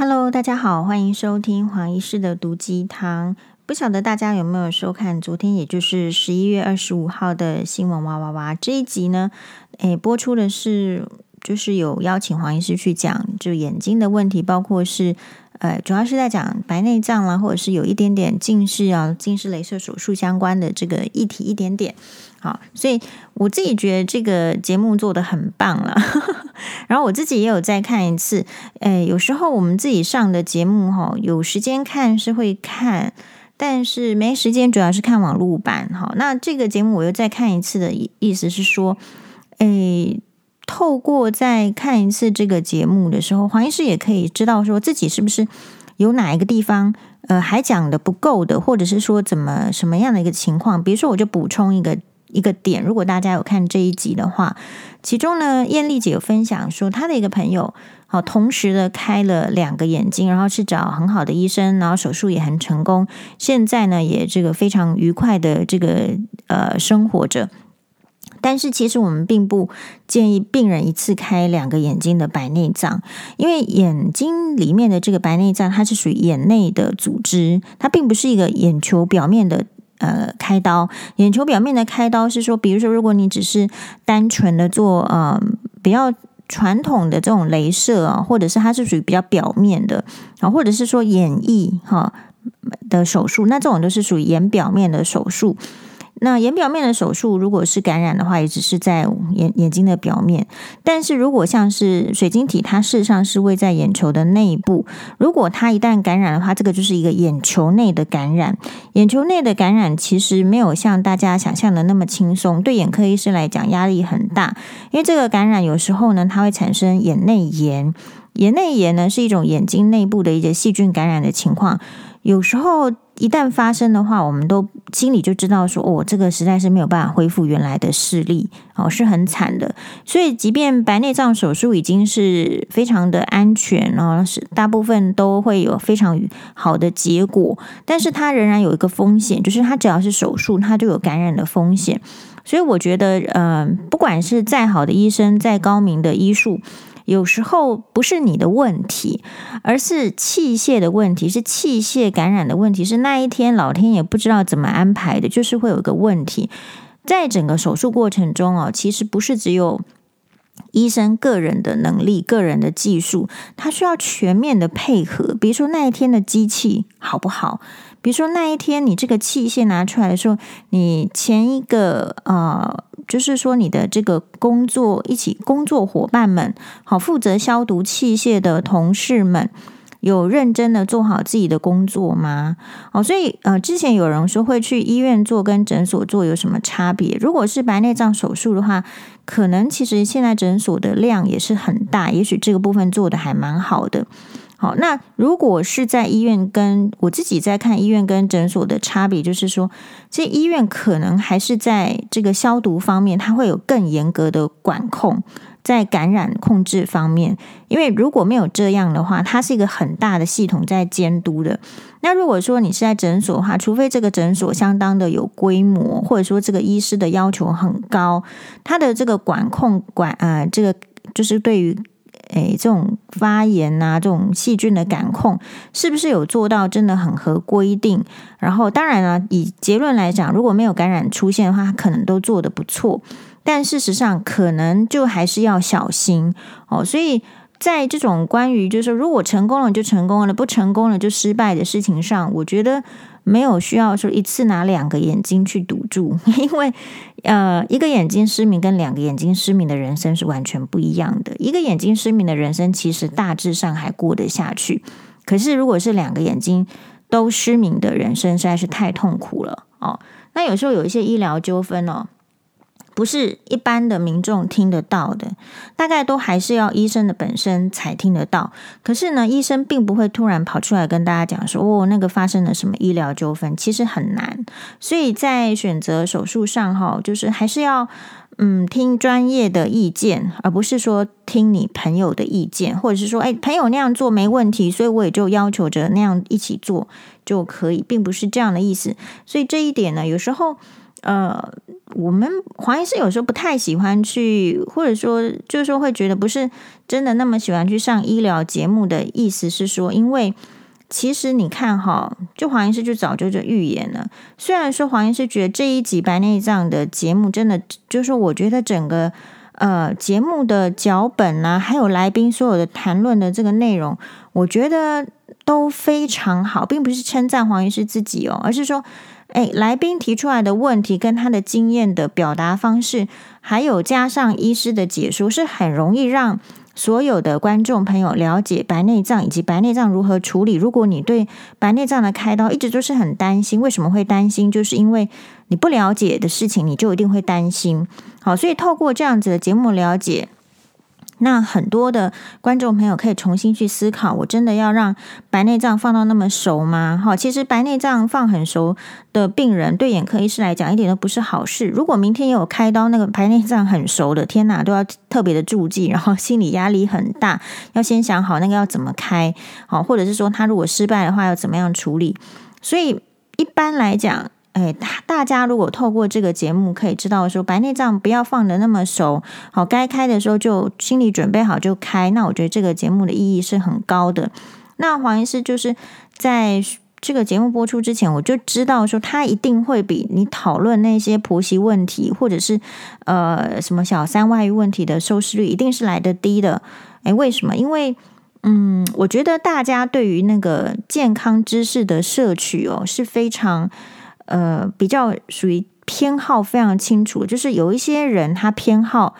Hello，大家好，欢迎收听黄医师的毒鸡汤。不晓得大家有没有收看昨天，也就是十一月二十五号的新闻哇哇哇这一集呢？诶，播出的是就是有邀请黄医师去讲，就眼睛的问题，包括是呃，主要是在讲白内障啦，或者是有一点点近视啊，近视雷射手术相关的这个议题一点点。好，所以我自己觉得这个节目做得很棒了。然后我自己也有再看一次。诶，有时候我们自己上的节目哈，有时间看是会看，但是没时间，主要是看网络版。好，那这个节目我又再看一次的意思是说，诶，透过再看一次这个节目的时候，黄医师也可以知道说自己是不是有哪一个地方呃还讲的不够的，或者是说怎么什么样的一个情况。比如说，我就补充一个。一个点，如果大家有看这一集的话，其中呢，艳丽姐有分享说，她的一个朋友，好，同时的开了两个眼睛，然后去找很好的医生，然后手术也很成功，现在呢，也这个非常愉快的这个呃生活着。但是其实我们并不建议病人一次开两个眼睛的白内障，因为眼睛里面的这个白内障，它是属于眼内的组织，它并不是一个眼球表面的。呃，开刀，眼球表面的开刀是说，比如说，如果你只是单纯的做呃比较传统的这种镭射啊，或者是它是属于比较表面的啊，或者是说眼翼哈的手术，那这种都是属于眼表面的手术。那眼表面的手术，如果是感染的话，也只是在眼眼睛的表面。但是如果像是水晶体，它事实上是位在眼球的内部。如果它一旦感染的话，这个就是一个眼球内的感染。眼球内的感染其实没有像大家想象的那么轻松，对眼科医师来讲压力很大，因为这个感染有时候呢，它会产生眼内炎。眼内炎呢是一种眼睛内部的一些细菌感染的情况，有时候。一旦发生的话，我们都心里就知道说，哦，这个实在是没有办法恢复原来的视力，哦，是很惨的。所以，即便白内障手术已经是非常的安全，然后是大部分都会有非常好的结果，但是它仍然有一个风险，就是它只要是手术，它就有感染的风险。所以，我觉得，嗯、不管是再好的医生，再高明的医术。有时候不是你的问题，而是器械的问题，是器械感染的问题，是那一天老天爷不知道怎么安排的，就是会有一个问题。在整个手术过程中哦，其实不是只有医生个人的能力、个人的技术，他需要全面的配合。比如说那一天的机器好不好？比如说那一天你这个器械拿出来的时候，你前一个呃。就是说，你的这个工作一起工作伙伴们，好，负责消毒器械的同事们，有认真的做好自己的工作吗？哦，所以呃，之前有人说会去医院做跟诊所做有什么差别？如果是白内障手术的话，可能其实现在诊所的量也是很大，也许这个部分做的还蛮好的。好，那如果是在医院跟我自己在看医院跟诊所的差别，就是说，这医院可能还是在这个消毒方面，它会有更严格的管控，在感染控制方面，因为如果没有这样的话，它是一个很大的系统在监督的。那如果说你是在诊所的话，除非这个诊所相当的有规模，或者说这个医师的要求很高，它的这个管控管呃，这个就是对于。诶，这种发炎啊，这种细菌的感控，是不是有做到真的很合规定？然后，当然了，以结论来讲，如果没有感染出现的话，可能都做得不错。但事实上，可能就还是要小心哦。所以在这种关于就是说，如果成功了就成功了，不成功了就失败的事情上，我觉得。没有需要说一次拿两个眼睛去堵住，因为呃，一个眼睛失明跟两个眼睛失明的人生是完全不一样的。一个眼睛失明的人生其实大致上还过得下去，可是如果是两个眼睛都失明的人生，实在是太痛苦了哦。那有时候有一些医疗纠纷哦。不是一般的民众听得到的，大概都还是要医生的本身才听得到。可是呢，医生并不会突然跑出来跟大家讲说：“哦，那个发生了什么医疗纠纷。”其实很难。所以在选择手术上，哈，就是还是要嗯听专业的意见，而不是说听你朋友的意见，或者是说，哎，朋友那样做没问题，所以我也就要求着那样一起做就可以，并不是这样的意思。所以这一点呢，有时候。呃，我们黄医师有时候不太喜欢去，或者说就是说会觉得不是真的那么喜欢去上医疗节目的意思是说，因为其实你看哈，就黄医师就早就就预言了。虽然说黄医师觉得这一集白内障的节目真的就是我觉得整个呃节目的脚本啊，还有来宾所有的谈论的这个内容，我觉得都非常好，并不是称赞黄医师自己哦，而是说。诶，来宾提出来的问题跟他的经验的表达方式，还有加上医师的解说，是很容易让所有的观众朋友了解白内障以及白内障如何处理。如果你对白内障的开刀一直都是很担心，为什么会担心？就是因为你不了解的事情，你就一定会担心。好，所以透过这样子的节目了解。那很多的观众朋友可以重新去思考：我真的要让白内障放到那么熟吗？哈，其实白内障放很熟的病人，对眼科医师来讲一点都不是好事。如果明天有开刀，那个白内障很熟的，天哪，都要特别的注记，然后 心理压力很大，要先想好那个要怎么开，好，或者是说他如果失败的话要怎么样处理。所以一般来讲。哎，大家如果透过这个节目可以知道说，白内障不要放得那么熟，好，该开的时候就心理准备好就开。那我觉得这个节目的意义是很高的。那黄医师就是在这个节目播出之前，我就知道说他一定会比你讨论那些婆媳问题或者是呃什么小三外遇问题的收视率一定是来得低的。哎，为什么？因为嗯，我觉得大家对于那个健康知识的摄取哦是非常。呃，比较属于偏好非常清楚，就是有一些人他偏好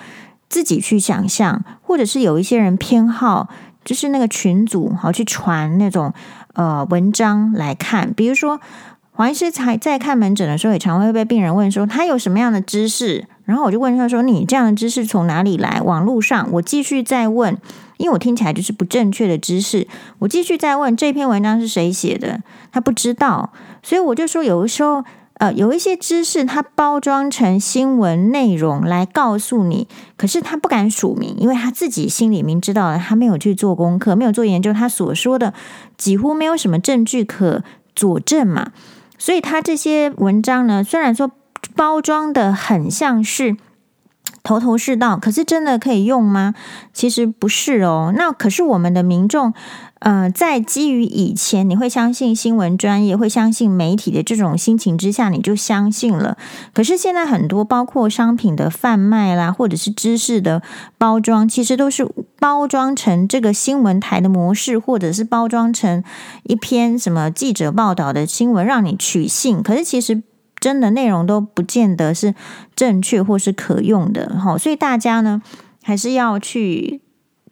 自己去想象，或者是有一些人偏好就是那个群组好去传那种呃文章来看。比如说黄医师才在看门诊的时候，也常会被病人问说他有什么样的知识，然后我就问他说：“你这样的知识从哪里来？”网络上，我继续再问，因为我听起来就是不正确的知识，我继续再问这篇文章是谁写的，他不知道。所以我就说，有的时候，呃，有一些知识，它包装成新闻内容来告诉你，可是他不敢署名，因为他自己心里明知道，他没有去做功课，没有做研究，他所说的几乎没有什么证据可佐证嘛。所以他这些文章呢，虽然说包装得很像是头头是道，可是真的可以用吗？其实不是哦。那可是我们的民众。呃，在基于以前你会相信新闻专业，会相信媒体的这种心情之下，你就相信了。可是现在很多包括商品的贩卖啦，或者是知识的包装，其实都是包装成这个新闻台的模式，或者是包装成一篇什么记者报道的新闻，让你取信。可是其实真的内容都不见得是正确或是可用的。哈，所以大家呢，还是要去。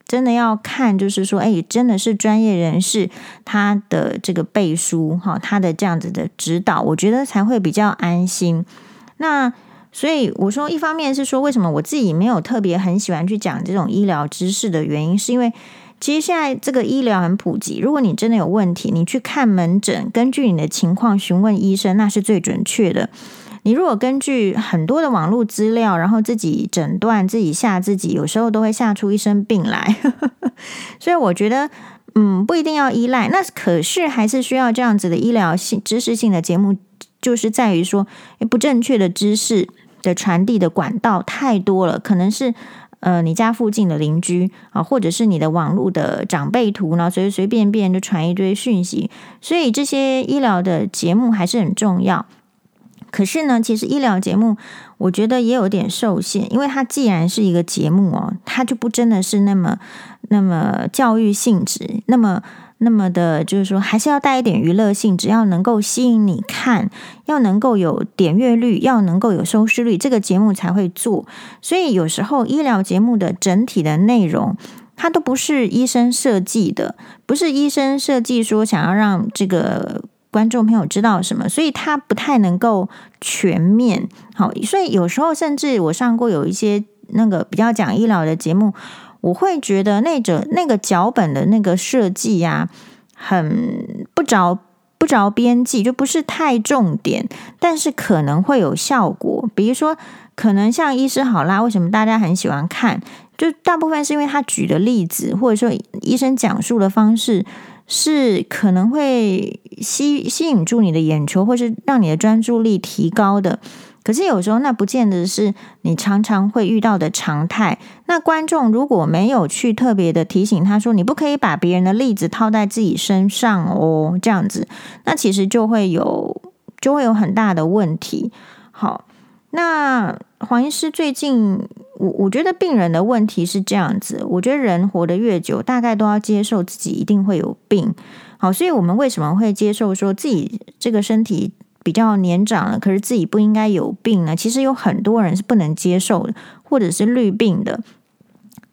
真的要看，就是说，哎，真的是专业人士他的这个背书哈，他的这样子的指导，我觉得才会比较安心。那所以我说，一方面是说，为什么我自己没有特别很喜欢去讲这种医疗知识的原因，是因为其实现在这个医疗很普及，如果你真的有问题，你去看门诊，根据你的情况询问医生，那是最准确的。你如果根据很多的网络资料，然后自己诊断、自己吓自己，有时候都会吓出一身病来。所以我觉得，嗯，不一定要依赖。那可是还是需要这样子的医疗性、知识性的节目，就是在于说，不正确的知识的传递的管道太多了，可能是呃你家附近的邻居啊，或者是你的网络的长辈图呢，随随便便就传一堆讯息。所以这些医疗的节目还是很重要。可是呢，其实医疗节目我觉得也有点受限，因为它既然是一个节目哦，它就不真的是那么那么教育性质，那么那么的，就是说还是要带一点娱乐性，只要能够吸引你看，要能够有点阅率，要能够有收视率，这个节目才会做。所以有时候医疗节目的整体的内容，它都不是医生设计的，不是医生设计说想要让这个。观众朋友知道什么，所以他不太能够全面。好，所以有时候甚至我上过有一些那个比较讲医疗的节目，我会觉得那种那个脚本的那个设计呀，很不着不着边际，就不是太重点，但是可能会有效果。比如说，可能像医师好啦，为什么大家很喜欢看？就大部分是因为他举的例子，或者说医生讲述的方式。是可能会吸吸引住你的眼球，或是让你的专注力提高的。可是有时候那不见得是你常常会遇到的常态。那观众如果没有去特别的提醒他说，你不可以把别人的例子套在自己身上哦，这样子，那其实就会有就会有很大的问题。好，那黄医师最近，我我觉得病人的问题是这样子，我觉得人活得越久，大概都要接受自己一定会有病。好，所以我们为什么会接受说自己这个身体比较年长了，可是自己不应该有病呢？其实有很多人是不能接受的，或者是绿病的。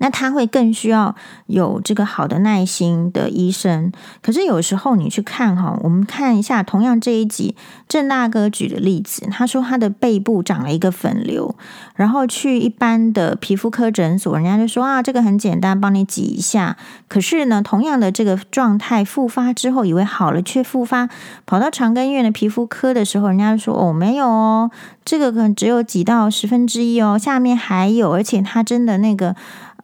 那他会更需要有这个好的耐心的医生。可是有时候你去看哈，我们看一下同样这一集郑大哥举的例子，他说他的背部长了一个粉瘤，然后去一般的皮肤科诊所，人家就说啊，这个很简单，帮你挤一下。可是呢，同样的这个状态复发之后，以为好了却复发，跑到长庚医院的皮肤科的时候，人家就说哦，没有哦，这个可能只有几到十分之一哦，下面还有，而且他真的那个。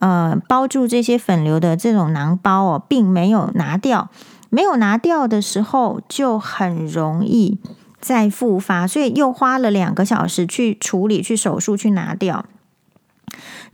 呃，包住这些粉瘤的这种囊包哦，并没有拿掉，没有拿掉的时候就很容易再复发，所以又花了两个小时去处理、去手术、去拿掉。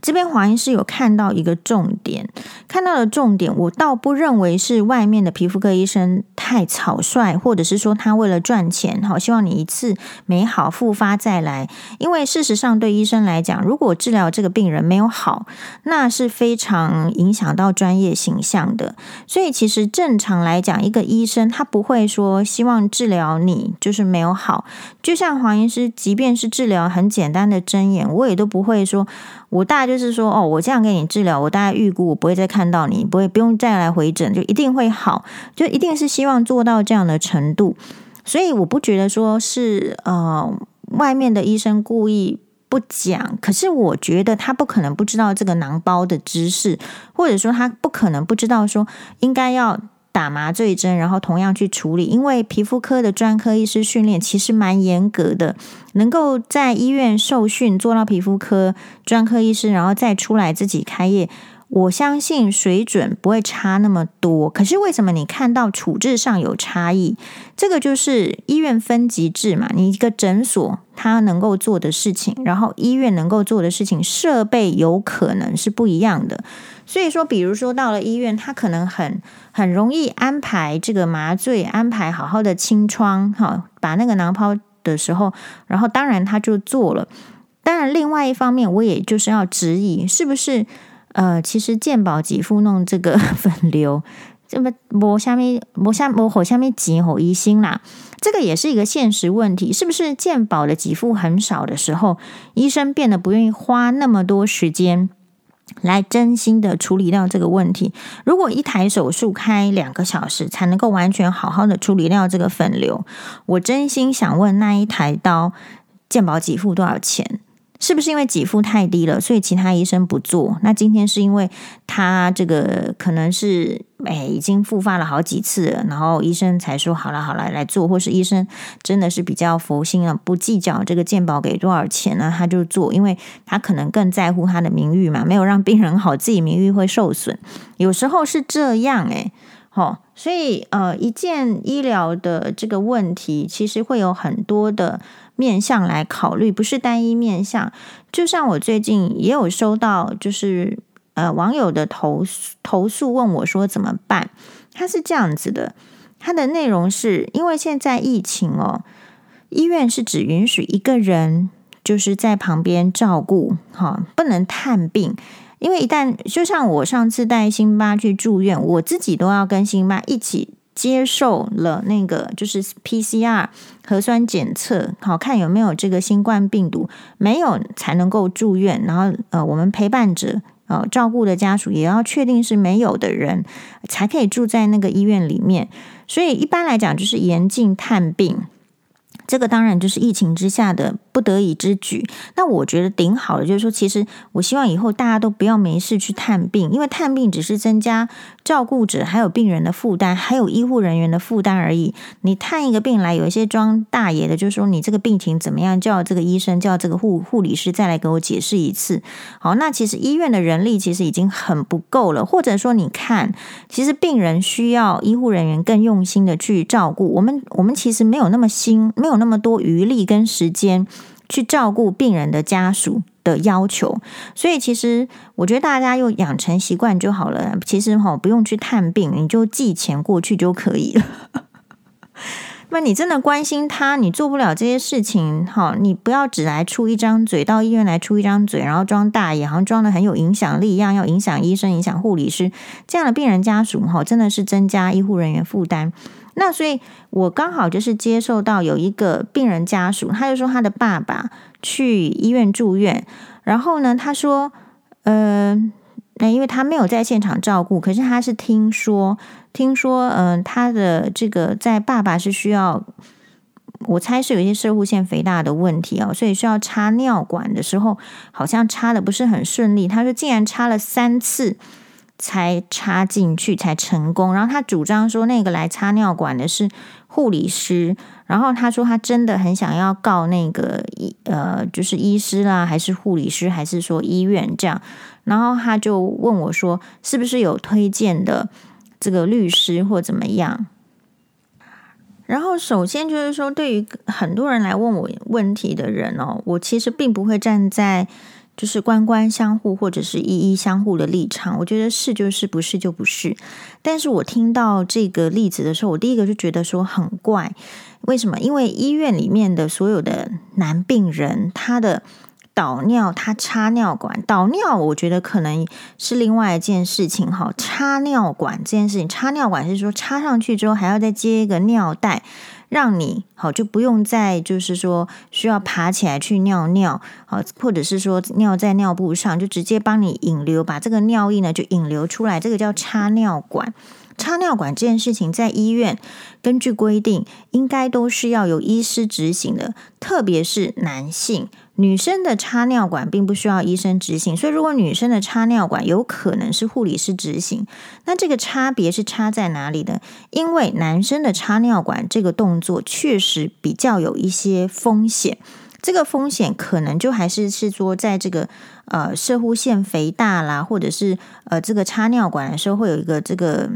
这边黄医师有看到一个重点，看到的重点，我倒不认为是外面的皮肤科医生太草率，或者是说他为了赚钱，好希望你一次没好复发再来。因为事实上，对医生来讲，如果治疗这个病人没有好，那是非常影响到专业形象的。所以，其实正常来讲，一个医生他不会说希望治疗你就是没有好。就像黄医师，即便是治疗很简单的针眼，我也都不会说。我大就是说，哦，我这样给你治疗，我大概预估我不会再看到你，不会不用再来回诊，就一定会好，就一定是希望做到这样的程度。所以我不觉得说是呃外面的医生故意不讲，可是我觉得他不可能不知道这个囊包的知识，或者说他不可能不知道说应该要。打麻醉针，然后同样去处理，因为皮肤科的专科医师训练其实蛮严格的，能够在医院受训做到皮肤科专科医师，然后再出来自己开业，我相信水准不会差那么多。可是为什么你看到处置上有差异？这个就是医院分级制嘛，你一个诊所他能够做的事情，然后医院能够做的事情，设备有可能是不一样的。所以说，比如说到了医院，他可能很很容易安排这个麻醉，安排好好的清创，哈，把那个囊泡的时候，然后当然他就做了。当然，另外一方面，我也就是要质疑，是不是呃，其实健保给付弄这个 粉瘤，这么摸下面摸下摸火下面急吼一心啦，这个也是一个现实问题，是不是健保的给付很少的时候，医生变得不愿意花那么多时间？来真心的处理掉这个问题。如果一台手术开两个小时才能够完全好好的处理掉这个粉瘤，我真心想问，那一台刀健保给付多少钱？是不是因为给付太低了，所以其他医生不做？那今天是因为他这个可能是哎已经复发了好几次了，然后医生才说好了好了来做，或是医生真的是比较佛心啊，不计较这个健保给多少钱呢，他就做，因为他可能更在乎他的名誉嘛，没有让病人好，自己名誉会受损，有时候是这样哎，好，所以呃一件医疗的这个问题，其实会有很多的。面向来考虑，不是单一面向。就像我最近也有收到，就是呃网友的投投诉，问我说怎么办？他是这样子的，他的内容是因为现在疫情哦，医院是只允许一个人就是在旁边照顾，哈，不能探病。因为一旦就像我上次带辛巴去住院，我自己都要跟辛巴一起。接受了那个就是 PCR 核酸检测，好看有没有这个新冠病毒，没有才能够住院。然后呃，我们陪伴者呃照顾的家属也要确定是没有的人，才可以住在那个医院里面。所以一般来讲就是严禁探病。这个当然就是疫情之下的不得已之举。那我觉得顶好的就是说，其实我希望以后大家都不要没事去探病，因为探病只是增加照顾者还有病人的负担，还有医护人员的负担而已。你探一个病来，有一些装大爷的，就说你这个病情怎么样，叫这个医生叫这个护护理师再来给我解释一次。好，那其实医院的人力其实已经很不够了，或者说你看，其实病人需要医护人员更用心的去照顾。我们我们其实没有那么心，没有。那么多余力跟时间去照顾病人的家属的要求。所以其实我觉得大家又养成习惯就好了。其实哈，不用去探病，你就寄钱过去就可以了。那你真的关心他，你做不了这些事情，哈，你不要只来出一张嘴，到医院来出一张嘴，然后装大爷，好像装得很有影响力一样，要影响医生、影响护理师，这样的病人家属，哈，真的是增加医护人员负担。那所以，我刚好就是接受到有一个病人家属，他就说他的爸爸去医院住院，然后呢，他说，呃。那因为他没有在现场照顾，可是他是听说，听说，嗯、他的这个在爸爸是需要，我猜是有一些摄护腺肥大的问题哦，所以需要插尿管的时候，好像插的不是很顺利。他说竟然插了三次才插进去才成功，然后他主张说那个来插尿管的是护理师，然后他说他真的很想要告那个医呃，就是医师啦，还是护理师，还是说医院这样。然后他就问我说：“是不是有推荐的这个律师或怎么样？”然后首先就是说，对于很多人来问我问题的人哦，我其实并不会站在就是官官相护或者是一一相护的立场。我觉得是就是，不是就不是。但是我听到这个例子的时候，我第一个就觉得说很怪。为什么？因为医院里面的所有的男病人，他的。导尿，他插尿管，导尿，我觉得可能是另外一件事情哈。插尿管这件事情，插尿管是说插上去之后还要再接一个尿袋，让你好就不用再就是说需要爬起来去尿尿，好，或者是说尿在尿布上，就直接帮你引流，把这个尿液呢就引流出来，这个叫插尿管。插尿管这件事情，在医院根据规定，应该都是要有医师执行的，特别是男性。女生的插尿管并不需要医生执行，所以如果女生的插尿管有可能是护理师执行，那这个差别是差在哪里呢？因为男生的插尿管这个动作确实比较有一些风险，这个风险可能就还是是说在这个呃射护腺肥大啦，或者是呃这个插尿管的时候会有一个这个。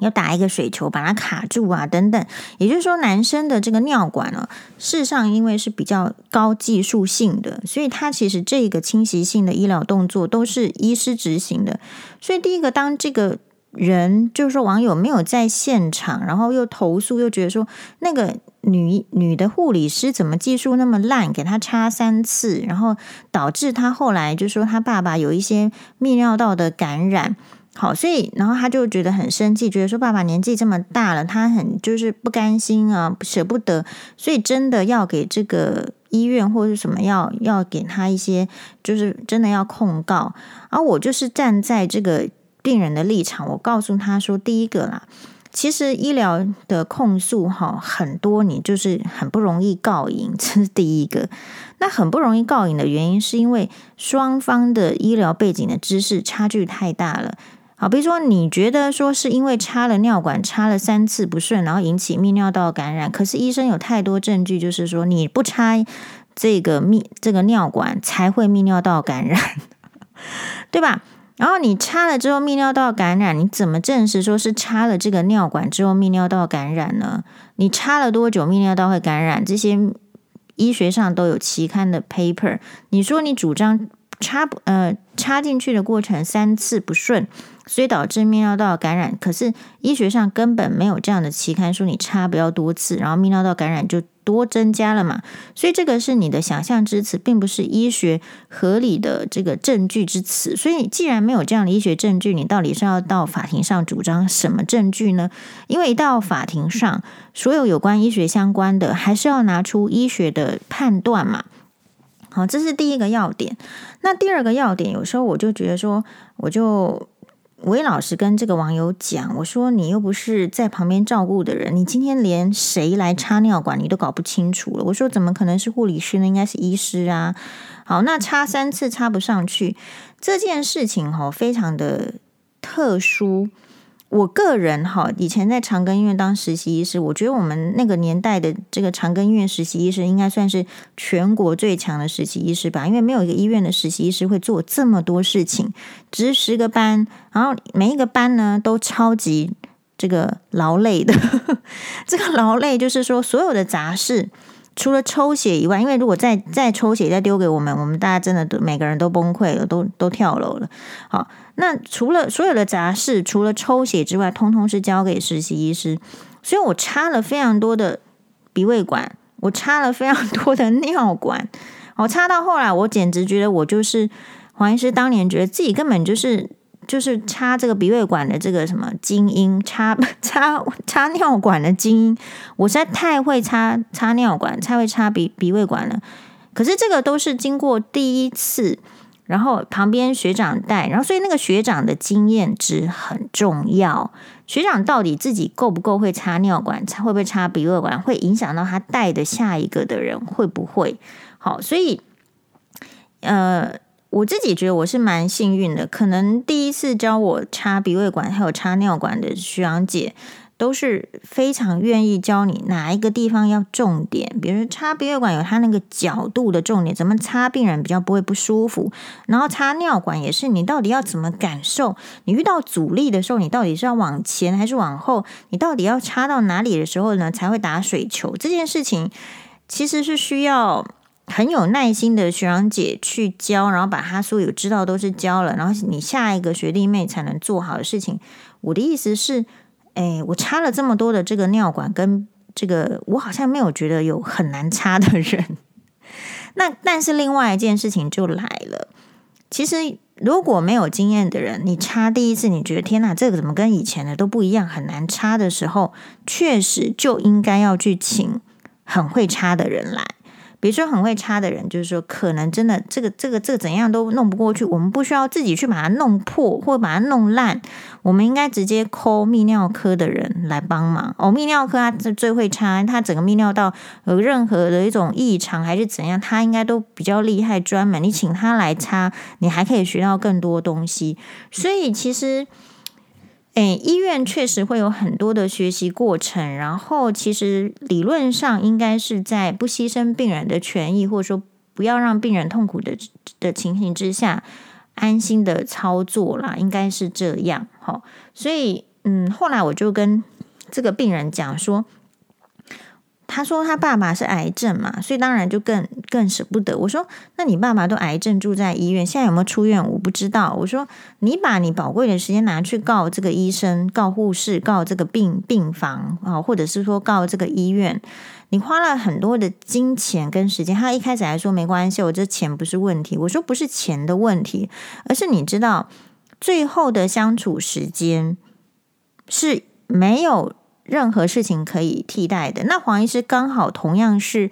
要打一个水球把它卡住啊，等等。也就是说，男生的这个尿管呢，事实上因为是比较高技术性的，所以它其实这个侵袭性的医疗动作都是医师执行的。所以第一个，当这个人就是说网友没有在现场，然后又投诉，又觉得说那个女女的护理师怎么技术那么烂，给他插三次，然后导致他后来就说他爸爸有一些泌尿道的感染。好，所以然后他就觉得很生气，觉得说爸爸年纪这么大了，他很就是不甘心啊，舍不得，所以真的要给这个医院或者什么要要给他一些，就是真的要控告。而我就是站在这个病人的立场，我告诉他说，第一个啦，其实医疗的控诉哈很多，你就是很不容易告赢，这是第一个。那很不容易告赢的原因，是因为双方的医疗背景的知识差距太大了。好，比如说你觉得说是因为插了尿管插了三次不顺，然后引起泌尿道感染，可是医生有太多证据，就是说你不插这个泌这个尿管才会泌尿道感染，对吧？然后你插了之后泌尿道感染，你怎么证实说是插了这个尿管之后泌尿道感染呢？你插了多久泌尿道会感染？这些医学上都有期刊的 paper。你说你主张插不呃插进去的过程三次不顺。所以导致泌尿道感染，可是医学上根本没有这样的期刊说你插不要多次，然后泌尿道感染就多增加了嘛。所以这个是你的想象之词，并不是医学合理的这个证据之词。所以既然没有这样的医学证据，你到底是要到法庭上主张什么证据呢？因为一到法庭上，所有有关医学相关的，还是要拿出医学的判断嘛。好，这是第一个要点。那第二个要点，有时候我就觉得说，我就。我也老实跟这个网友讲，我说你又不是在旁边照顾的人，你今天连谁来插尿管你都搞不清楚了。我说怎么可能是护理师呢？应该是医师啊。好，那插三次插不上去这件事情哈，非常的特殊。我个人哈，以前在长庚医院当实习医师，我觉得我们那个年代的这个长庚医院实习医师应该算是全国最强的实习医师吧，因为没有一个医院的实习医师会做这么多事情，值十个班，然后每一个班呢都超级这个劳累的。这个劳累就是说，所有的杂事除了抽血以外，因为如果再再抽血再丢给我们，我们大家真的都每个人都崩溃了，都都跳楼了。好，那除了所有的杂事，除了抽血之外，通通是交给实习医师。所以我插了非常多的鼻胃管，我插了非常多的尿管。我插到后来，我简直觉得我就是黄医师当年觉得自己根本就是。就是插这个鼻胃管的这个什么精英，插 插插尿管的精英，我实在太会插插尿管，太会插鼻鼻胃管了。可是这个都是经过第一次，然后旁边学长带，然后所以那个学长的经验值很重要。学长到底自己够不够会插尿管，会不会插鼻胃管，会影响到他带的下一个的人会不会好。所以，呃。我自己觉得我是蛮幸运的，可能第一次教我插鼻胃管还有插尿管的徐阳姐都是非常愿意教你哪一个地方要重点，比如插鼻胃管有它那个角度的重点，怎么插病人比较不会不舒服，然后插尿管也是你到底要怎么感受，你遇到阻力的时候，你到底是要往前还是往后，你到底要插到哪里的时候呢才会打水球，这件事情其实是需要。很有耐心的学长姐去教，然后把他所有知道都是教了，然后你下一个学弟妹才能做好的事情。我的意思是，哎，我插了这么多的这个尿管，跟这个我好像没有觉得有很难插的人。那但是另外一件事情就来了，其实如果没有经验的人，你插第一次，你觉得天哪，这个怎么跟以前的都不一样，很难插的时候，确实就应该要去请很会插的人来。比如说很会插的人，就是说可能真的这个这个这个怎样都弄不过去，我们不需要自己去把它弄破或把它弄烂，我们应该直接 call 泌尿科的人来帮忙。哦，泌尿科他最会插，他整个泌尿道有任何的一种异常还是怎样，他应该都比较厉害，专门你请他来插，你还可以学到更多东西。所以其实。诶，医院确实会有很多的学习过程，然后其实理论上应该是在不牺牲病人的权益，或者说不要让病人痛苦的的情形之下，安心的操作啦，应该是这样。好，所以嗯，后来我就跟这个病人讲说。他说他爸爸是癌症嘛，所以当然就更更舍不得。我说，那你爸爸都癌症住在医院，现在有没有出院？我不知道。我说，你把你宝贵的时间拿去告这个医生、告护士、告这个病病房啊，或者是说告这个医院，你花了很多的金钱跟时间。他一开始还说没关系，我这钱不是问题。我说不是钱的问题，而是你知道，最后的相处时间是没有。任何事情可以替代的。那黄医师刚好同样是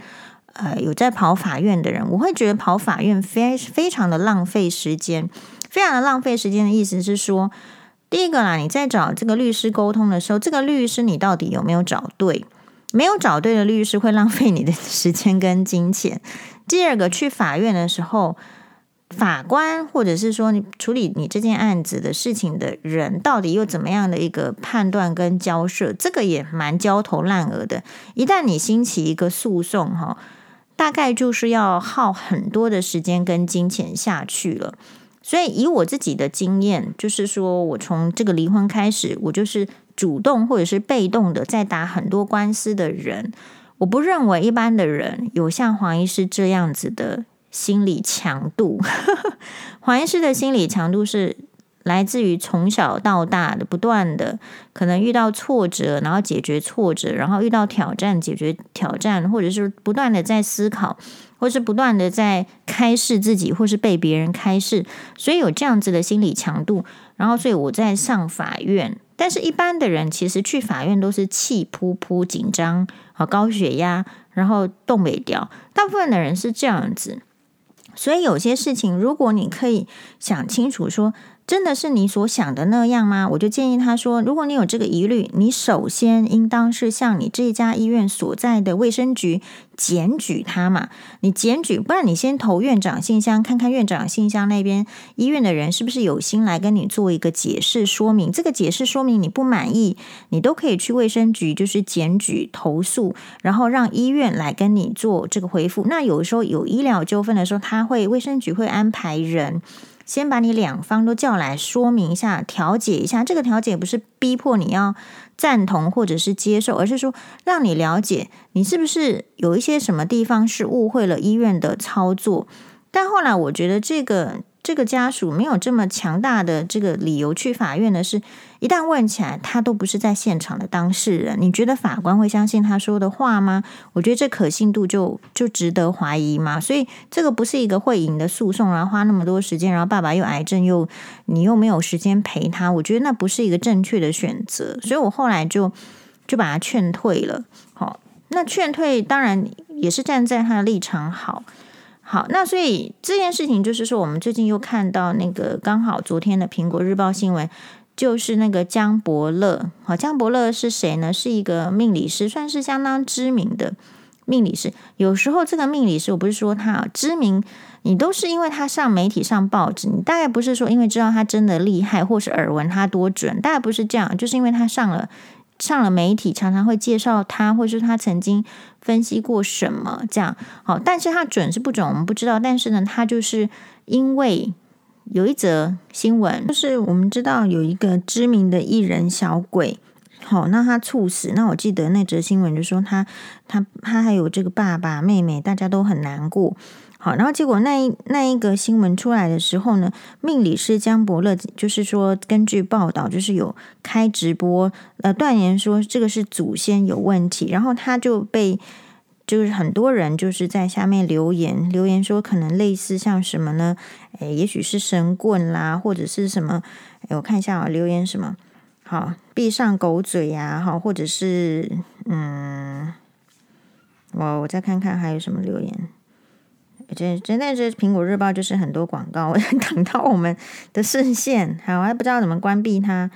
呃有在跑法院的人，我会觉得跑法院非非常的浪费时间，非常的浪费时间的意思是说，第一个啦，你在找这个律师沟通的时候，这个律师你到底有没有找对？没有找对的律师会浪费你的时间跟金钱。第二个，去法院的时候。法官，或者是说你处理你这件案子的事情的人，到底又怎么样的一个判断跟交涉？这个也蛮焦头烂额的。一旦你兴起一个诉讼，哈，大概就是要耗很多的时间跟金钱下去了。所以以我自己的经验，就是说我从这个离婚开始，我就是主动或者是被动的在打很多官司的人。我不认为一般的人有像黄医师这样子的。心理强度，黄医师的心理强度是来自于从小到大的不断的，可能遇到挫折，然后解决挫折，然后遇到挑战，解决挑战，或者是不断的在思考，或是不断的在开示自己，或是被别人开示，所以有这样子的心理强度。然后，所以我在上法院，但是一般的人其实去法院都是气扑扑、紧张啊、高血压，然后动不了。大部分的人是这样子。所以有些事情，如果你可以想清楚说，真的是你所想的那样吗？我就建议他说，如果你有这个疑虑，你首先应当是向你这家医院所在的卫生局检举他嘛。你检举，不然你先投院长信箱，看看院长信箱那边医院的人是不是有心来跟你做一个解释说明。这个解释说明你不满意，你都可以去卫生局就是检举投诉，然后让医院来跟你做这个回复。那有时候有医疗纠纷的时候，他会卫生局会安排人。先把你两方都叫来说明一下，调解一下。这个调解不是逼迫你要赞同或者是接受，而是说让你了解你是不是有一些什么地方是误会了医院的操作。但后来我觉得这个。这个家属没有这么强大的这个理由去法院的是，一旦问起来，他都不是在现场的当事人。你觉得法官会相信他说的话吗？我觉得这可信度就就值得怀疑嘛。所以这个不是一个会赢的诉讼，然后花那么多时间，然后爸爸又癌症又你又没有时间陪他，我觉得那不是一个正确的选择。所以我后来就就把他劝退了。好，那劝退当然也是站在他的立场好。好，那所以这件事情就是说，我们最近又看到那个刚好昨天的苹果日报新闻，就是那个江伯乐。好，江伯乐是谁呢？是一个命理师，算是相当知名的命理师。有时候这个命理师，我不是说他知名，你都是因为他上媒体上报纸，你大概不是说因为知道他真的厉害，或是耳闻他多准，大概不是这样，就是因为他上了。上了媒体，常常会介绍他，或是他曾经分析过什么这样。好，但是他准是不准，我们不知道。但是呢，他就是因为有一则新闻，就是我们知道有一个知名的艺人小鬼，好，那他猝死。那我记得那则新闻就说他，他，他还有这个爸爸妹妹，大家都很难过。好，然后结果那一那一个新闻出来的时候呢，命理师江伯乐就是说，根据报道，就是有开直播，呃，断言说这个是祖先有问题，然后他就被就是很多人就是在下面留言留言说，可能类似像什么呢？诶，也许是神棍啦，或者是什么？诶，我看一下啊，留言什么？好，闭上狗嘴呀，好，或者是嗯，我我再看看还有什么留言。这真的是苹果日报，就是很多广告 挡到我们的视线，好，我还不知道怎么关闭它。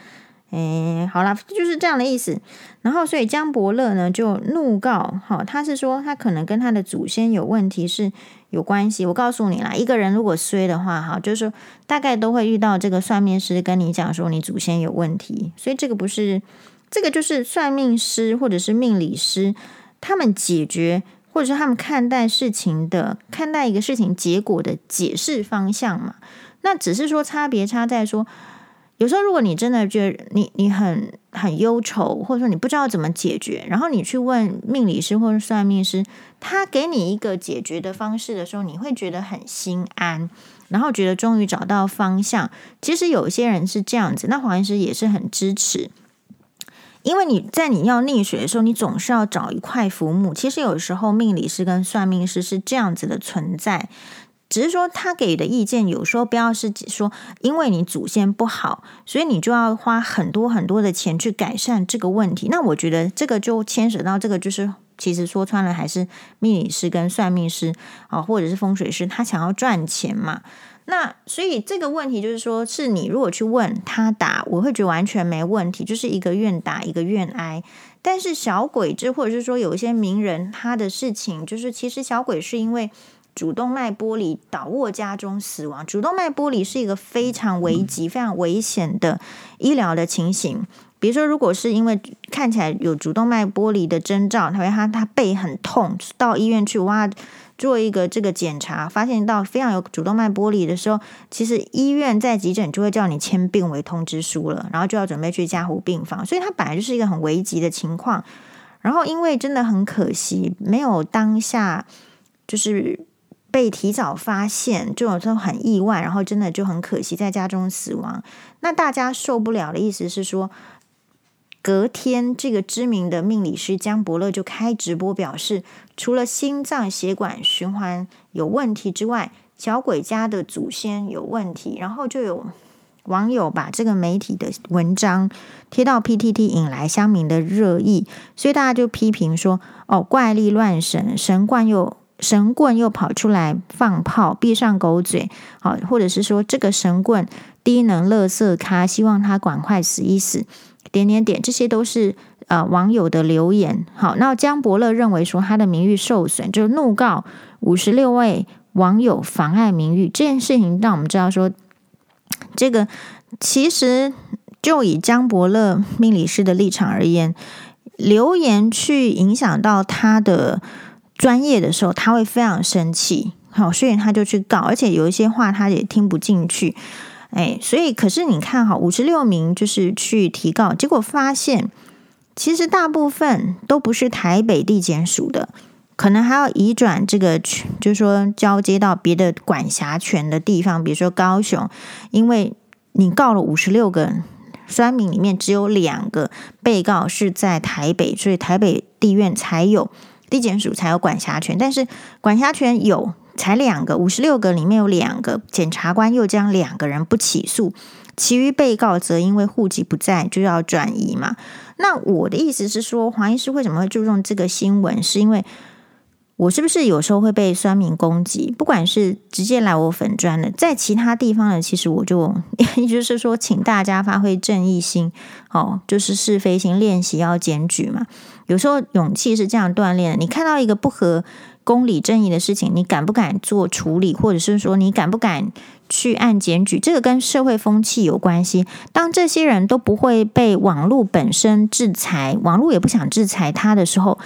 哎，好啦，就是这样的意思。然后，所以江伯乐呢就怒告，好，他是说他可能跟他的祖先有问题是有关系。我告诉你啦，一个人如果衰的话，哈，就是说大概都会遇到这个算命师跟你讲说你祖先有问题。所以这个不是，这个就是算命师或者是命理师他们解决。或者是他们看待事情的、看待一个事情结果的解释方向嘛？那只是说差别差在说，有时候如果你真的觉得你你很很忧愁，或者说你不知道怎么解决，然后你去问命理师或者算命师，他给你一个解决的方式的时候，你会觉得很心安，然后觉得终于找到方向。其实有些人是这样子，那黄医师也是很支持。因为你在你要溺水的时候，你总是要找一块浮木。其实有时候命理师跟算命师是这样子的存在，只是说他给的意见有时候不要是说，因为你祖先不好，所以你就要花很多很多的钱去改善这个问题。那我觉得这个就牵扯到这个，就是其实说穿了还是命理师跟算命师啊，或者是风水师，他想要赚钱嘛。那所以这个问题就是说，是你如果去问他答，我会觉得完全没问题，就是一个愿打一个愿挨。但是小鬼子或者是说有一些名人，他的事情就是其实小鬼是因为主动脉剥离倒卧家中死亡。主动脉剥离是一个非常危急、非常危险的医疗的情形。比如说，如果是因为看起来有主动脉剥离的征兆，他他他背很痛，到医院去哇。做一个这个检查，发现到非常有主动脉剥离的时候，其实医院在急诊就会叫你签病危通知书了，然后就要准备去加护病房，所以它本来就是一个很危急的情况。然后因为真的很可惜，没有当下就是被提早发现，这种都很意外，然后真的就很可惜在家中死亡。那大家受不了的意思是说。隔天，这个知名的命理师江伯乐就开直播表示，除了心脏血管循环有问题之外，小鬼家的祖先有问题。然后就有网友把这个媒体的文章贴到 PTT，引来乡民的热议。所以大家就批评说：“哦，怪力乱神，神棍又神棍又跑出来放炮，闭上狗嘴。”好，或者是说这个神棍低能垃圾咖，希望他赶快死一死。点点点，这些都是呃网友的留言。好，那江伯乐认为说他的名誉受损，就是怒告五十六位网友妨碍名誉。这件事情让我们知道说，这个其实就以江伯乐命理师的立场而言，留言去影响到他的专业的时候，他会非常生气。好，所以他就去告，而且有一些话他也听不进去。哎，所以可是你看哈，五十六名就是去提告，结果发现其实大部分都不是台北地检署的，可能还要移转这个，就是说交接到别的管辖权的地方，比如说高雄，因为你告了五十六个三名里面只有两个被告是在台北，所以台北地院才有地检署才有管辖权，但是管辖权有才两个，五十六个里面有两个，检察官又将两个人不起诉。其余被告则因为户籍不在，就要转移嘛。那我的意思是说，黄医师为什么会注重这个新闻？是因为我是不是有时候会被酸民攻击？不管是直接来我粉砖的，在其他地方呢，其实我就 也就是说，请大家发挥正义心，哦，就是是非心，练习要检举嘛。有时候勇气是这样锻炼的。你看到一个不合公理正义的事情，你敢不敢做处理，或者是说你敢不敢？去按检举，这个跟社会风气有关系。当这些人都不会被网络本身制裁，网络也不想制裁他的时候，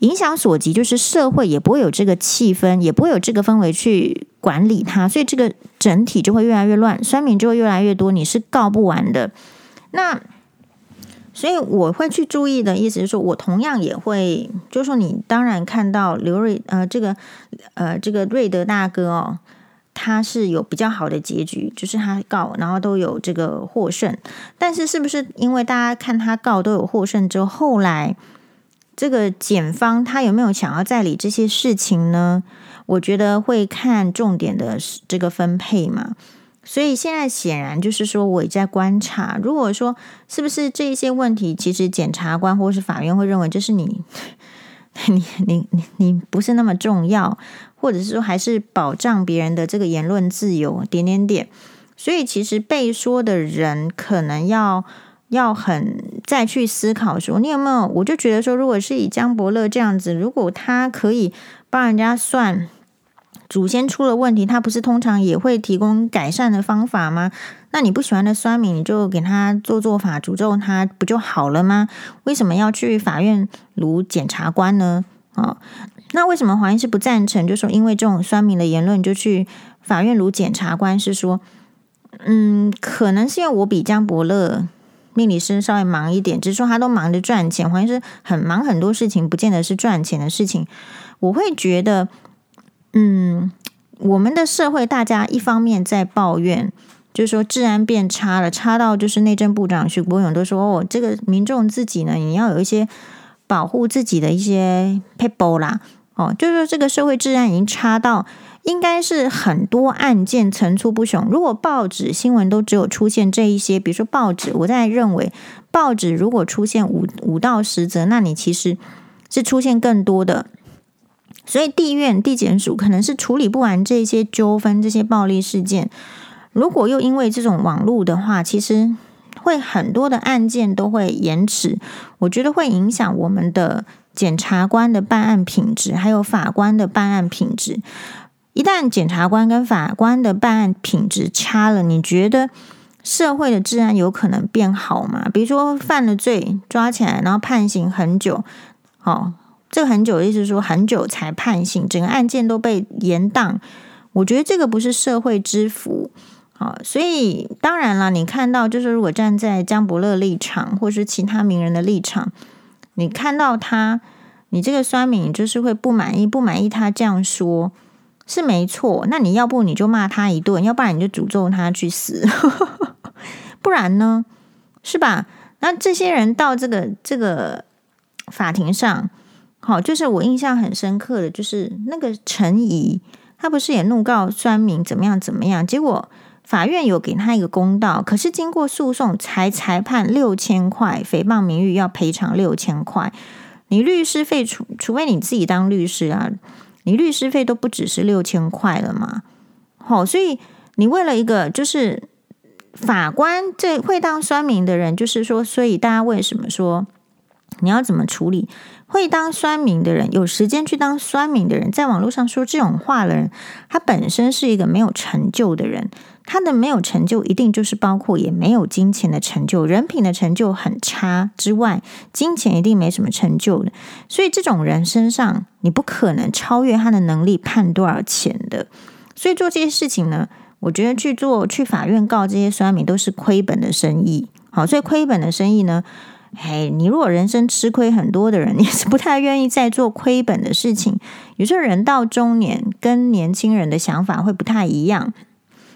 影响所及，就是社会也不会有这个气氛，也不会有这个氛围去管理他，所以这个整体就会越来越乱，酸民就会越来越多，你是告不完的。那所以我会去注意的意思是说，我同样也会，就是说你当然看到刘瑞呃这个呃这个瑞德大哥哦。他是有比较好的结局，就是他告，然后都有这个获胜。但是，是不是因为大家看他告都有获胜之后，后来这个检方他有没有想要再理这些事情呢？我觉得会看重点的这个分配嘛。所以现在显然就是说，我也在观察，如果说是不是这一些问题，其实检察官或是法院会认为就是你。你你你你不是那么重要，或者是说还是保障别人的这个言论自由点点点，所以其实被说的人可能要要很再去思考说，你有没有？我就觉得说，如果是以江伯乐这样子，如果他可以帮人家算。祖先出了问题，他不是通常也会提供改善的方法吗？那你不喜欢的酸民，你就给他做做法，诅咒他不就好了吗？为什么要去法院如检察官呢？哦，那为什么黄医师不赞成？就说因为这种酸民的言论，就去法院如检察官，是说，嗯，可能是因为我比江伯乐命理师稍微忙一点，只是说他都忙着赚钱，黄医师很忙很多事情，不见得是赚钱的事情，我会觉得。嗯，我们的社会，大家一方面在抱怨，就是说治安变差了，差到就是内政部长徐国勇都说：“哦，这个民众自己呢，你要有一些保护自己的一些 people 啦。”哦，就是说这个社会治安已经差到，应该是很多案件层出不穷。如果报纸新闻都只有出现这一些，比如说报纸，我在认为报纸如果出现五五到十则，那你其实是出现更多的。所以地院、地检署可能是处理不完这些纠纷、这些暴力事件。如果又因为这种网络的话，其实会很多的案件都会延迟。我觉得会影响我们的检察官的办案品质，还有法官的办案品质。一旦检察官跟法官的办案品质差了，你觉得社会的治安有可能变好吗？比如说犯了罪抓起来，然后判刑很久，好。这个很久的意思是说很久才判刑，整个案件都被延宕。我觉得这个不是社会之福啊，所以当然了，你看到就是如果站在江伯乐立场，或是其他名人的立场，你看到他，你这个酸民就是会不满意，不满意他这样说，是没错。那你要不你就骂他一顿，要不然你就诅咒他去死，不然呢，是吧？那这些人到这个这个法庭上。好，就是我印象很深刻的就是那个陈怡，他不是也怒告酸民怎么样怎么样？结果法院有给他一个公道，可是经过诉讼才裁判六千块，诽谤名誉要赔偿六千块。你律师费除除非你自己当律师啊，你律师费都不只是六千块了嘛。好，所以你为了一个就是法官这会当酸民的人，就是说，所以大家为什么说你要怎么处理？会当酸民的人，有时间去当酸民的人，在网络上说这种话的人，他本身是一个没有成就的人。他的没有成就，一定就是包括也没有金钱的成就，人品的成就很差之外，金钱一定没什么成就的。所以这种人身上，你不可能超越他的能力判多少钱的。所以做这些事情呢，我觉得去做去法院告这些酸民都是亏本的生意。好，所以亏本的生意呢。嘿，你如果人生吃亏很多的人，你是不太愿意再做亏本的事情。有时候人到中年，跟年轻人的想法会不太一样。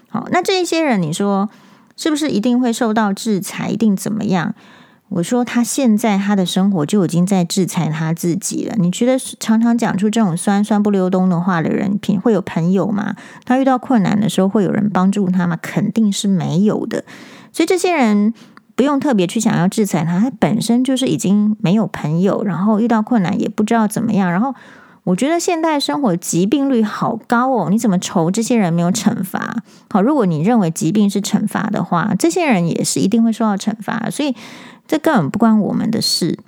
好，那这一些人，你说是不是一定会受到制裁？一定怎么样？我说他现在他的生活就已经在制裁他自己了。你觉得常常讲出这种酸酸不溜冬的话的人，品会有朋友吗？他遇到困难的时候会有人帮助他吗？肯定是没有的。所以这些人不用特别去想要制裁他，他本身就是已经没有朋友，然后遇到困难也不知道怎么样。然后我觉得现代生活疾病率好高哦，你怎么愁这些人没有惩罚？好，如果你认为疾病是惩罚的话，这些人也是一定会受到惩罚。所以。这根本不关我们的事，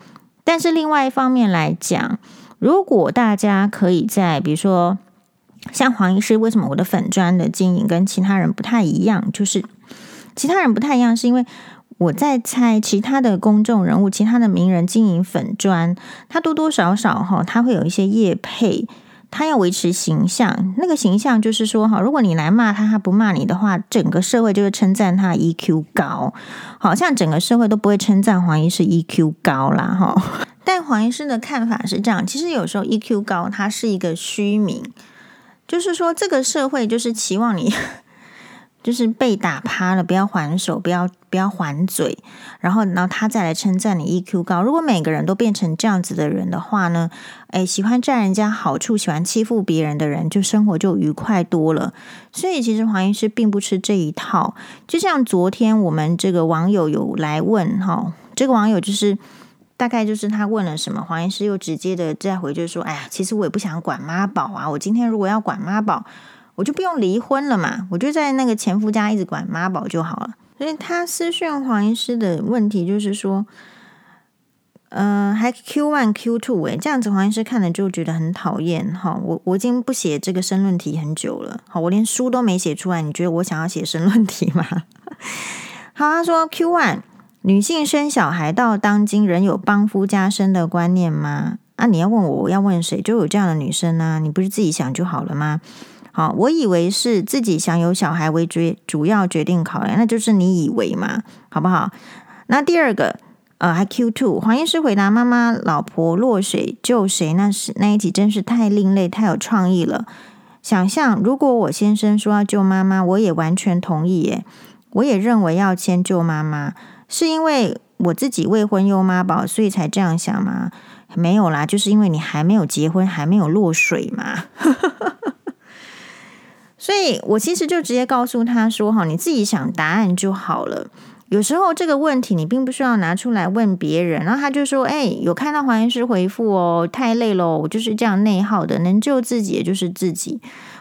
但是另外一方面来讲，如果大家可以在，比如说像黄医师，为什么我的粉砖的经营跟其他人不太一样？就是其他人不太一样，是因为我在猜其他的公众人物、其他的名人经营粉专，他多多少少哈，他会有一些业配。他要维持形象，那个形象就是说，哈，如果你来骂他，他不骂你的话，整个社会就会称赞他 EQ 高，好像整个社会都不会称赞黄医师 EQ 高啦，哈。但黄医师的看法是这样，其实有时候 EQ 高，它是一个虚名，就是说这个社会就是期望你。就是被打趴了，不要还手，不要不要还嘴，然后然后他再来称赞你 EQ 高。如果每个人都变成这样子的人的话呢，诶，喜欢占人家好处，喜欢欺负别人的人，就生活就愉快多了。所以其实黄医师并不吃这一套。就像昨天我们这个网友有来问哈，这个网友就是大概就是他问了什么，黄医师又直接的再回就是说，哎呀，其实我也不想管妈宝啊，我今天如果要管妈宝。我就不用离婚了嘛，我就在那个前夫家一直管妈宝就好了。所以他私讯黄医师的问题就是说，嗯、呃，还 Q one Q two 哎，这样子黄医师看了就觉得很讨厌哈。我我已经不写这个申论题很久了，好，我连书都没写出来，你觉得我想要写申论题吗？好，他说 Q one 女性生小孩到当今仍有帮夫家生的观念吗？啊，你要问我，我要问谁？就有这样的女生呢、啊？你不是自己想就好了吗？好，我以为是自己想有小孩为主主要决定考量，那就是你以为嘛，好不好？那第二个，呃，还 Q two，黄医师回答妈妈老婆落水救谁？那是那一集真是太另类，太有创意了。想象如果我先生说要救妈妈，我也完全同意耶。我也认为要先救妈妈，是因为我自己未婚优妈宝，所以才这样想吗？没有啦，就是因为你还没有结婚，还没有落水嘛。所以我其实就直接告诉他说：“哈，你自己想答案就好了。有时候这个问题你并不需要拿出来问别人。”然后他就说：“哎，有看到黄医师回复哦，太累了，我就是这样内耗的，能救自己也就是自己。”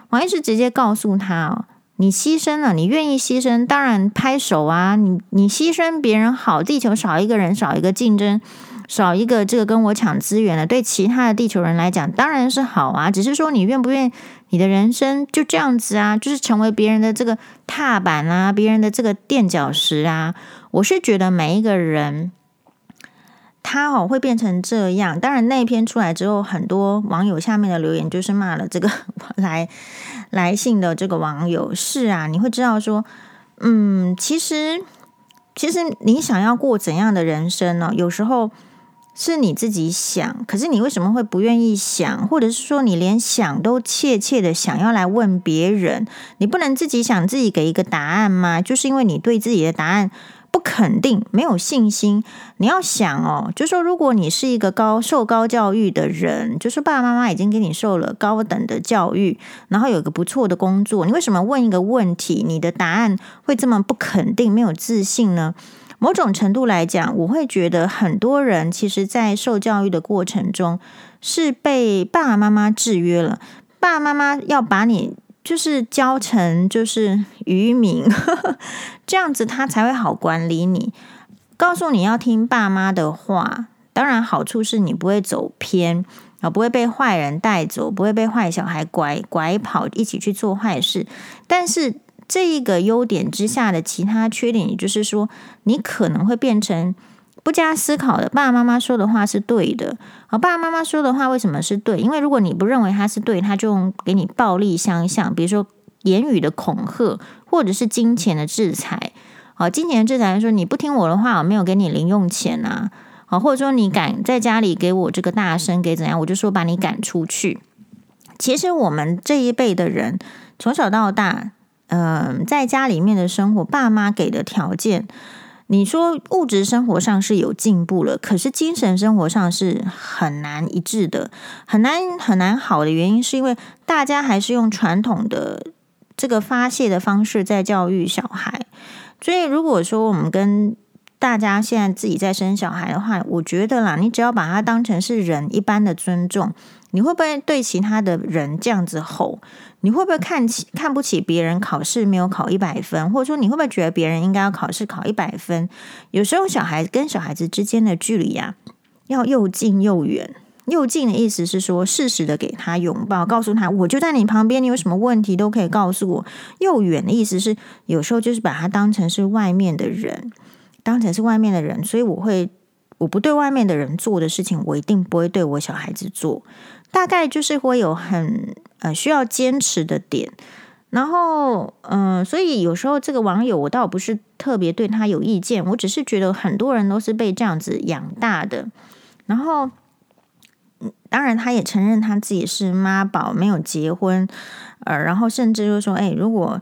黄医师直接告诉他：“哦，你牺牲了，你愿意牺牲，当然拍手啊！你你牺牲别人好，地球少一个人，少一个竞争。”少一个这个跟我抢资源的，对其他的地球人来讲当然是好啊。只是说你愿不愿意，你的人生就这样子啊，就是成为别人的这个踏板啊，别人的这个垫脚石啊。我是觉得每一个人他哦会变成这样。当然那一篇出来之后，很多网友下面的留言就是骂了这个来 来信的这个网友。是啊，你会知道说，嗯，其实其实你想要过怎样的人生呢？有时候。是你自己想，可是你为什么会不愿意想，或者是说你连想都切切的想要来问别人？你不能自己想自己给一个答案吗？就是因为你对自己的答案不肯定，没有信心。你要想哦，就说如果你是一个高受高教育的人，就是爸爸妈妈已经给你受了高等的教育，然后有一个不错的工作，你为什么问一个问题，你的答案会这么不肯定、没有自信呢？某种程度来讲，我会觉得很多人其实，在受教育的过程中是被爸爸妈妈制约了。爸爸妈妈要把你就是教成就是愚民，这样子他才会好管理你。告诉你要听爸妈的话，当然好处是你不会走偏啊，不会被坏人带走，不会被坏小孩拐拐跑，一起去做坏事。但是，这一个优点之下的其他缺点，也就是说，你可能会变成不加思考的。爸爸妈妈说的话是对的，好，爸爸妈妈说的话为什么是对？因为如果你不认为他是对，他就用给你暴力相向，比如说言语的恐吓，或者是金钱的制裁。好，金钱的制裁说你不听我的话，我没有给你零用钱啊。好，或者说你敢在家里给我这个大声，给怎样，我就说把你赶出去。其实我们这一辈的人从小到大，嗯、在家里面的生活，爸妈给的条件，你说物质生活上是有进步了，可是精神生活上是很难一致的，很难很难好的原因，是因为大家还是用传统的这个发泄的方式在教育小孩。所以如果说我们跟大家现在自己在生小孩的话，我觉得啦，你只要把他当成是人一般的尊重，你会不会对其他的人这样子吼？你会不会看起看不起别人考试没有考一百分，或者说你会不会觉得别人应该要考试考一百分？有时候小孩跟小孩子之间的距离呀、啊，要又近又远。又近的意思是说，适时的给他拥抱，告诉他我就在你旁边，你有什么问题都可以告诉我。又远的意思是，有时候就是把他当成是外面的人。当成是外面的人，所以我会，我不对外面的人做的事情，我一定不会对我小孩子做。大概就是会有很呃需要坚持的点，然后嗯、所以有时候这个网友我倒不是特别对他有意见，我只是觉得很多人都是被这样子养大的。然后，当然他也承认他自己是妈宝，没有结婚，呃，然后甚至就说，哎，如果。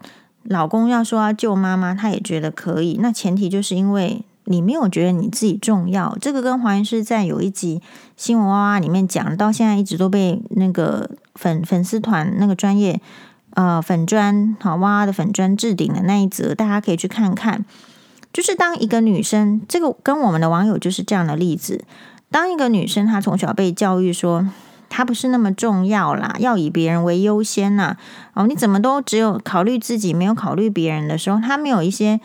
老公要说要救妈妈，他也觉得可以。那前提就是因为你没有觉得你自己重要。这个跟黄医师在有一集新闻哇哇里面讲，到现在一直都被那个粉粉丝团那个专业呃粉专好哇哇的粉专置顶的那一则，大家可以去看看。就是当一个女生，这个跟我们的网友就是这样的例子。当一个女生，她从小被教育说。她不是那么重要啦，要以别人为优先呐。哦，你怎么都只有考虑自己，没有考虑别人的时候，她没有一些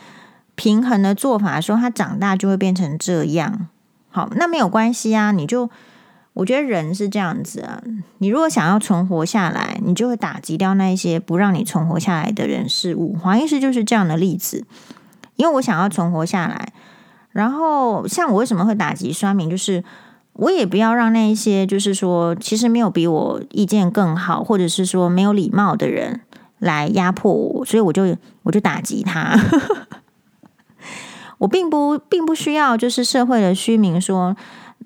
平衡的做法，说他长大就会变成这样。好，那没有关系啊。你就我觉得人是这样子啊。你如果想要存活下来，你就会打击掉那一些不让你存活下来的人事物。黄医师就是这样的例子，因为我想要存活下来。然后，像我为什么会打击酸民，就是。我也不要让那一些就是说，其实没有比我意见更好，或者是说没有礼貌的人来压迫我，所以我就我就打击他。我并不并不需要就是社会的虚名说，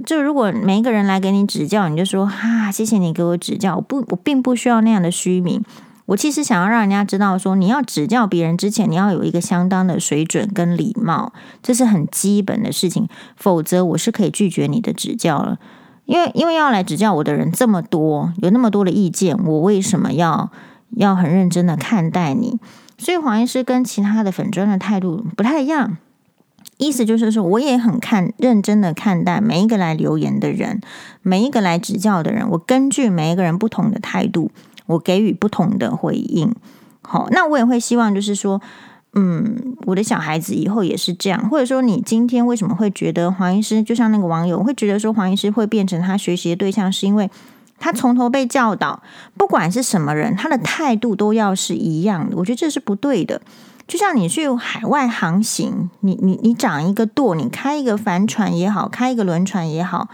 就如果每一个人来给你指教，你就说哈，谢谢你给我指教。我不我并不需要那样的虚名。我其实想要让人家知道，说你要指教别人之前，你要有一个相当的水准跟礼貌，这是很基本的事情。否则，我是可以拒绝你的指教了。因为，因为要来指教我的人这么多，有那么多的意见，我为什么要要很认真的看待你？所以，黄医师跟其他的粉专的态度不太一样。意思就是说，我也很看认真的看待每一个来留言的人，每一个来指教的人，我根据每一个人不同的态度。我给予不同的回应，好，那我也会希望，就是说，嗯，我的小孩子以后也是这样，或者说，你今天为什么会觉得黄医师就像那个网友会觉得说黄医师会变成他学习的对象，是因为他从头被教导，不管是什么人，他的态度都要是一样的。我觉得这是不对的。就像你去海外航行，你你你长一个舵，你开一个帆船也好，开一个轮船也好。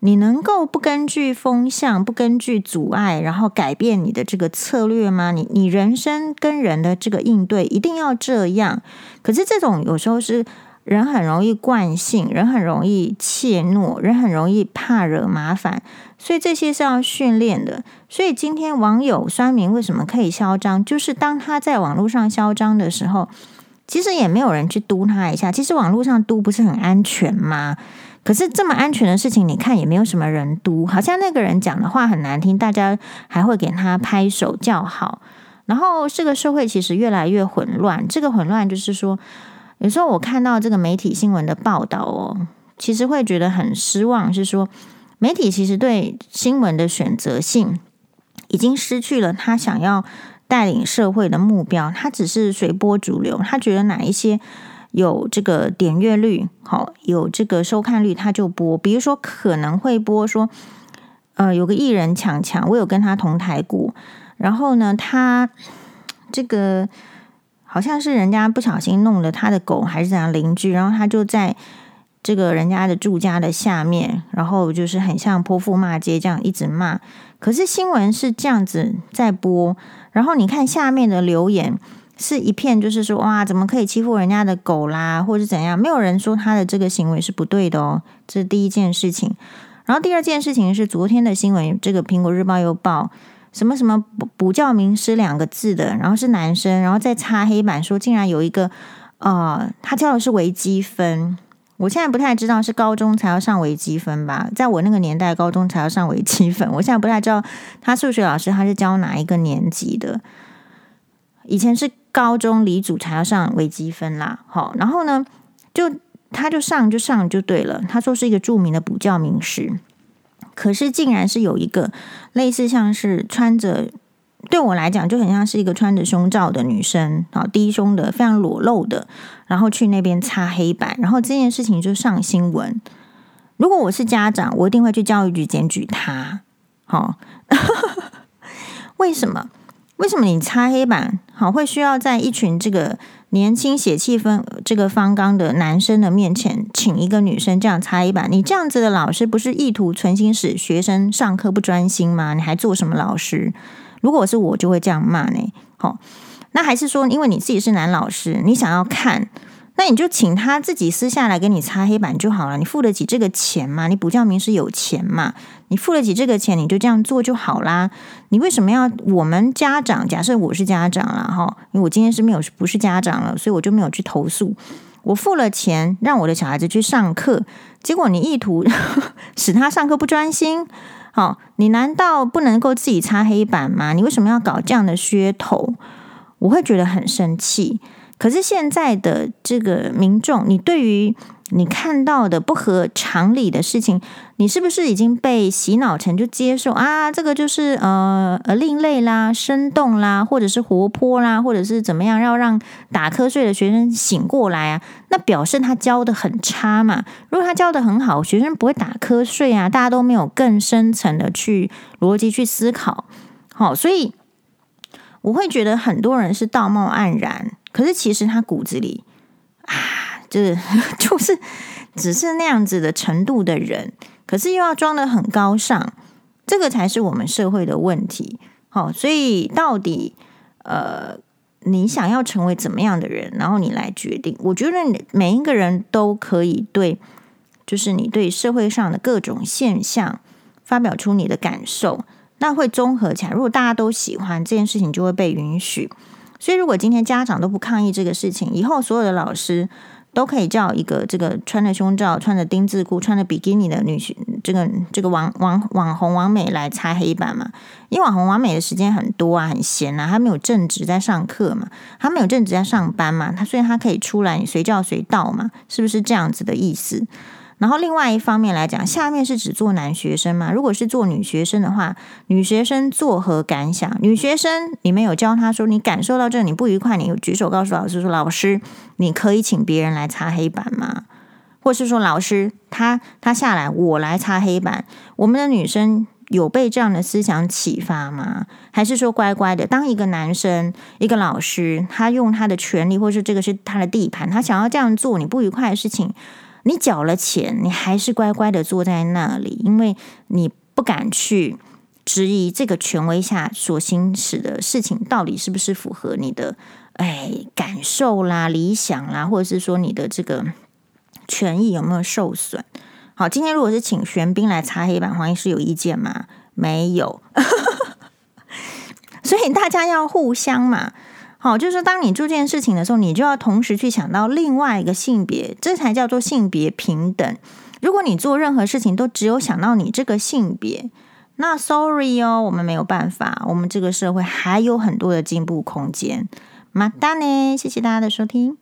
你能够不根据风向、不根据阻碍，然后改变你的这个策略吗？你你人生跟人的这个应对一定要这样？可是这种有时候是人很容易惯性，人很容易怯懦，人很容易怕惹麻烦，所以这些是要训练的。所以今天网友酸民为什么可以嚣张？就是当他在网络上嚣张的时候，其实也没有人去督他一下。其实网络上督不是很安全吗？可是这么安全的事情，你看也没有什么人督，好像那个人讲的话很难听，大家还会给他拍手叫好。然后这个社会其实越来越混乱，这个混乱就是说，有时候我看到这个媒体新闻的报道哦，其实会觉得很失望，是说媒体其实对新闻的选择性已经失去了他想要带领社会的目标，他只是随波逐流，他觉得哪一些。有这个点阅率，好，有这个收看率，他就播。比如说，可能会播说，呃，有个艺人强强，我有跟他同台过。然后呢，他这个好像是人家不小心弄了他的狗，还是怎样邻居，然后他就在这个人家的住家的下面，然后就是很像泼妇骂街这样一直骂。可是新闻是这样子在播，然后你看下面的留言。是一片就是说哇，怎么可以欺负人家的狗啦，或者怎样？没有人说他的这个行为是不对的哦，这是第一件事情。然后第二件事情是昨天的新闻，这个苹果日报又报什么什么补补教名师两个字的，然后是男生，然后再擦黑板说竟然有一个呃，他教的是微积分。我现在不太知道是高中才要上微积分吧，在我那个年代，高中才要上微积分。我现在不太知道他数学老师他是教哪一个年级的。以前是高中理组才要上微积分啦，好，然后呢，就他就上就上就对了。他说是一个著名的补教名师，可是竟然是有一个类似像是穿着。对我来讲，就很像是一个穿着胸罩的女生，啊，低胸的，非常裸露的，然后去那边擦黑板，然后这件事情就上新闻。如果我是家长，我一定会去教育局检举他。好，为什么？为什么你擦黑板，好，会需要在一群这个年轻血气方这个方刚的男生的面前，请一个女生这样擦黑板？你这样子的老师，不是意图存心使学生上课不专心吗？你还做什么老师？如果是我，就会这样骂呢。好，那还是说，因为你自己是男老师，你想要看，那你就请他自己私下来给你擦黑板就好了。你付得起这个钱吗？你补教名师有钱嘛？你付得起这个钱，你就这样做就好啦。你为什么要我们家长？假设我是家长了哈，因为我今天是没有不是家长了，所以我就没有去投诉。我付了钱让我的小孩子去上课，结果你意图 使他上课不专心。好，你难道不能够自己擦黑板吗？你为什么要搞这样的噱头？我会觉得很生气。可是现在的这个民众，你对于你看到的不合常理的事情，你是不是已经被洗脑成就接受啊？这个就是呃呃另类啦、生动啦，或者是活泼啦，或者是怎么样，要让打瞌睡的学生醒过来啊？那表示他教的很差嘛？如果他教的很好，学生不会打瞌睡啊？大家都没有更深层的去逻辑去思考，好，所以我会觉得很多人是道貌岸然，可是其实他骨子里啊。就是 就是只是那样子的程度的人，可是又要装得很高尚，这个才是我们社会的问题。好，所以到底呃，你想要成为怎么样的人，然后你来决定。我觉得每一个人都可以对，就是你对社会上的各种现象发表出你的感受，那会综合起来。如果大家都喜欢这件事情，就会被允许。所以，如果今天家长都不抗议这个事情，以后所有的老师。都可以叫一个这个穿着胸罩、穿着丁字裤、穿着比基尼的女性，这个这个网网网红王美来擦黑板嘛？因为网红王美的时间很多啊，很闲啊，她没有正职在上课嘛，她没有正职在上班嘛，她所以她可以出来随叫随到嘛，是不是这样子的意思？然后另外一方面来讲，下面是只做男学生吗？如果是做女学生的话，女学生作何感想？女学生，你们有教她说，你感受到这你不愉快，你举手告诉老师说，老师，你可以请别人来擦黑板吗？或是说，老师，他他下来，我来擦黑板。我们的女生有被这样的思想启发吗？还是说乖乖的当一个男生，一个老师，他用他的权利，或是这个是他的地盘，他想要这样做，你不愉快的事情。你缴了钱，你还是乖乖的坐在那里，因为你不敢去质疑这个权威下所行使的事情到底是不是符合你的哎感受啦、理想啦，或者是说你的这个权益有没有受损？好，今天如果是请玄彬来擦黑板，黄医师有意见吗？没有，所以大家要互相嘛。好，就是，当你做这件事情的时候，你就要同时去想到另外一个性别，这才叫做性别平等。如果你做任何事情都只有想到你这个性别，那 sorry 哦，我们没有办法，我们这个社会还有很多的进步空间。马达呢？谢谢大家的收听。